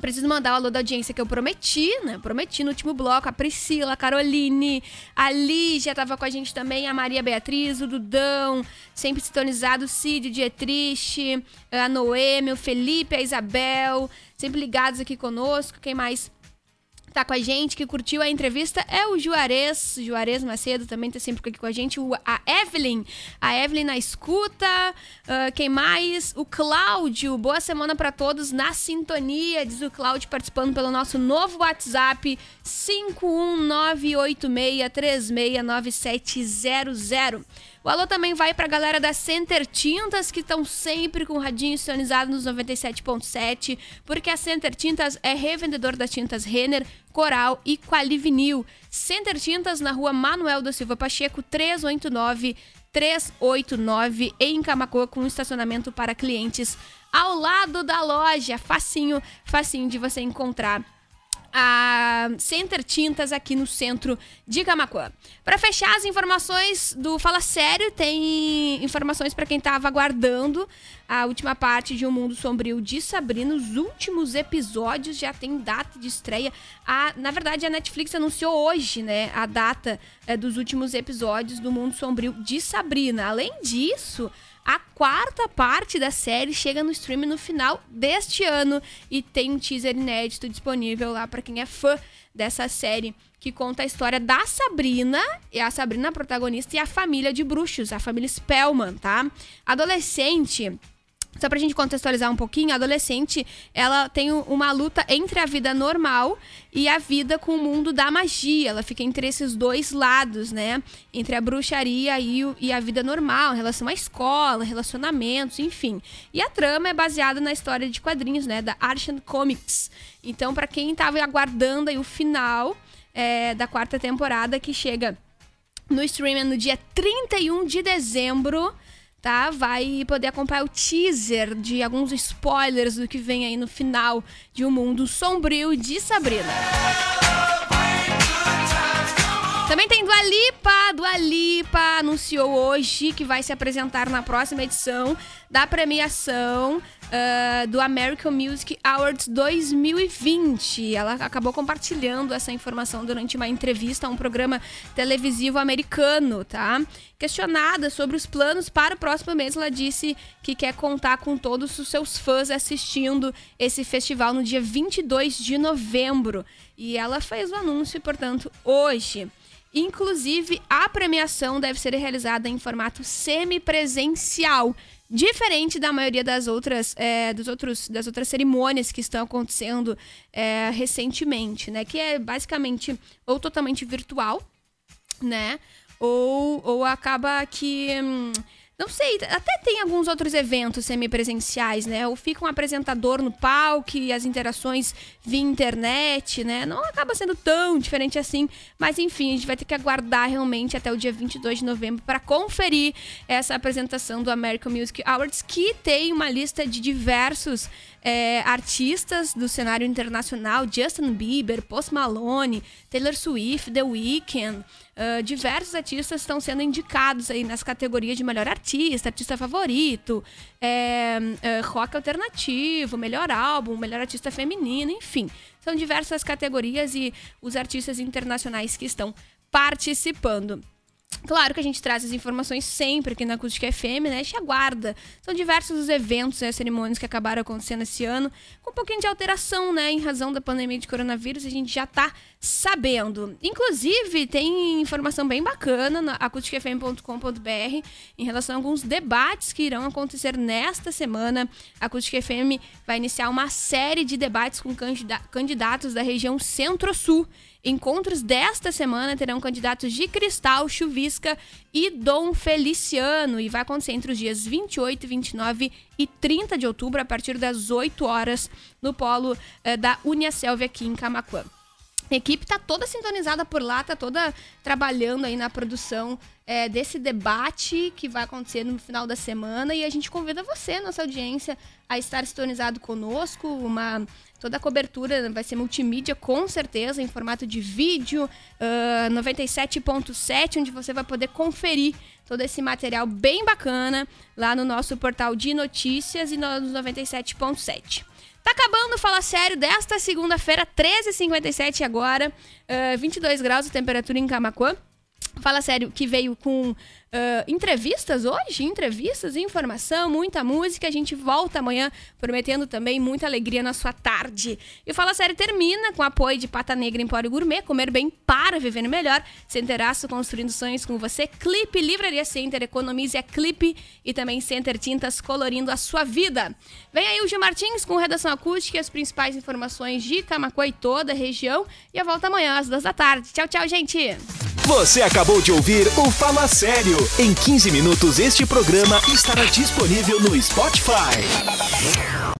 Preciso mandar o alô da audiência que eu prometi, né? Prometi no último bloco. A Priscila, a Caroline, a Lígia tava com a gente também, a Maria Beatriz, o Dudão, sempre sintonizado, o Cid, o Dietrich, a Noemi, o Felipe, a Isabel, sempre ligados aqui conosco. Quem mais tá com a gente, que curtiu a entrevista, é o Juarez. Juarez Macedo também tá sempre aqui com a gente. O, a Evelyn. A Evelyn na escuta. Uh, quem mais? O Cláudio. Boa semana para todos na sintonia. Diz o Cláudio participando pelo nosso novo WhatsApp 51986369700. O alô também vai pra galera da Center Tintas, que estão sempre com o radinho sintonizado nos 97.7, porque a Center Tintas é revendedor das tintas Renner, Coral e Qualivinil. Center Tintas na rua Manuel da Silva Pacheco, 389 389 em Camacoa, com estacionamento para clientes ao lado da loja. Facinho, facinho de você encontrar a Center Tintas aqui no centro de Camacuã. Para fechar as informações do Fala Sério, tem informações para quem estava aguardando a última parte de Um Mundo Sombrio de Sabrina. Os últimos episódios já tem data de estreia. A, na verdade, a Netflix anunciou hoje, né, a data é, dos últimos episódios do Mundo Sombrio de Sabrina. Além disso, a quarta parte da série chega no stream no final deste ano e tem um teaser inédito disponível lá para quem é fã dessa série que conta a história da Sabrina, e a Sabrina protagonista e a família de bruxos, a família Spellman, tá? Adolescente só pra gente contextualizar um pouquinho, a adolescente, ela tem uma luta entre a vida normal e a vida com o mundo da magia. Ela fica entre esses dois lados, né? Entre a bruxaria e, o, e a vida normal, em relação à escola, relacionamentos, enfim. E a trama é baseada na história de quadrinhos, né? Da Archon Comics. Então, para quem tava aguardando aí o final é, da quarta temporada, que chega no streaming no dia 31 de dezembro tá? Vai poder acompanhar o teaser de alguns spoilers do que vem aí no final de Um Mundo Sombrio de Sabrina. Também tem Dua Lipa. Dua Lipa anunciou hoje que vai se apresentar na próxima edição da premiação uh, do American Music Awards 2020. Ela acabou compartilhando essa informação durante uma entrevista a um programa televisivo americano, tá? Questionada sobre os planos para o próximo mês, ela disse que quer contar com todos os seus fãs assistindo esse festival no dia 22 de novembro. E ela fez o anúncio, portanto, hoje. Inclusive, a premiação deve ser realizada em formato semipresencial, diferente da maioria das outras, é, dos outros, das outras cerimônias que estão acontecendo é, recentemente, né? Que é basicamente ou totalmente virtual, né? Ou, ou acaba que. Hum, não sei, até tem alguns outros eventos semipresenciais, né? Ou fica um apresentador no palco e as interações via internet, né? Não acaba sendo tão diferente assim, mas enfim, a gente vai ter que aguardar realmente até o dia 22 de novembro para conferir essa apresentação do American Music Awards, que tem uma lista de diversos é, artistas do cenário internacional, Justin Bieber, Post Malone, Taylor Swift, The Weeknd. Uh, diversos artistas estão sendo indicados aí nas categorias de melhor artista, artista favorito, é, é, rock alternativo, melhor álbum, melhor artista feminino, enfim. São diversas categorias e os artistas internacionais que estão participando. Claro que a gente traz as informações sempre aqui na Acústica FM, né? Gente aguarda. São diversos os eventos e as cerimônias que acabaram acontecendo esse ano, com um pouquinho de alteração, né? Em razão da pandemia de coronavírus, a gente já tá sabendo. Inclusive, tem informação bem bacana na acusticfm.com.br em relação a alguns debates que irão acontecer nesta semana. A Acústica FM vai iniciar uma série de debates com candidatos da região Centro-Sul. Encontros desta semana terão candidatos de Cristal, Chuvisca e Dom Feliciano e vai acontecer entre os dias 28, 29 e 30 de outubro, a partir das 8 horas, no polo eh, da Uniaselv aqui em Camacuã. A equipe está toda sintonizada por lá, está toda trabalhando aí na produção é, desse debate que vai acontecer no final da semana e a gente convida você, nossa audiência, a estar sintonizado conosco. Uma toda a cobertura vai ser multimídia com certeza, em formato de vídeo, uh, 97.7, onde você vai poder conferir todo esse material bem bacana lá no nosso portal de notícias e no 97.7. Tá acabando Fala Sério desta segunda-feira, 13h57 agora, uh, 22 graus de temperatura em Camacuã. Fala Sério que veio com Uh, entrevistas hoje, entrevistas, informação, muita música. A gente volta amanhã prometendo também muita alegria na sua tarde. E Fala Sério termina com apoio de Pata Negra Empório Gourmet, comer bem para viver melhor. Centeraço construindo sonhos com você. Clipe Livraria Center, economize a Clipe e também Center Tintas colorindo a sua vida. Vem aí o Gil Martins com redação acústica e as principais informações de Camacuã e toda a região. E eu volto amanhã às duas da tarde. Tchau, tchau, gente! Você acabou de ouvir o Fala Sério. Em 15 minutos, este programa estará disponível no Spotify.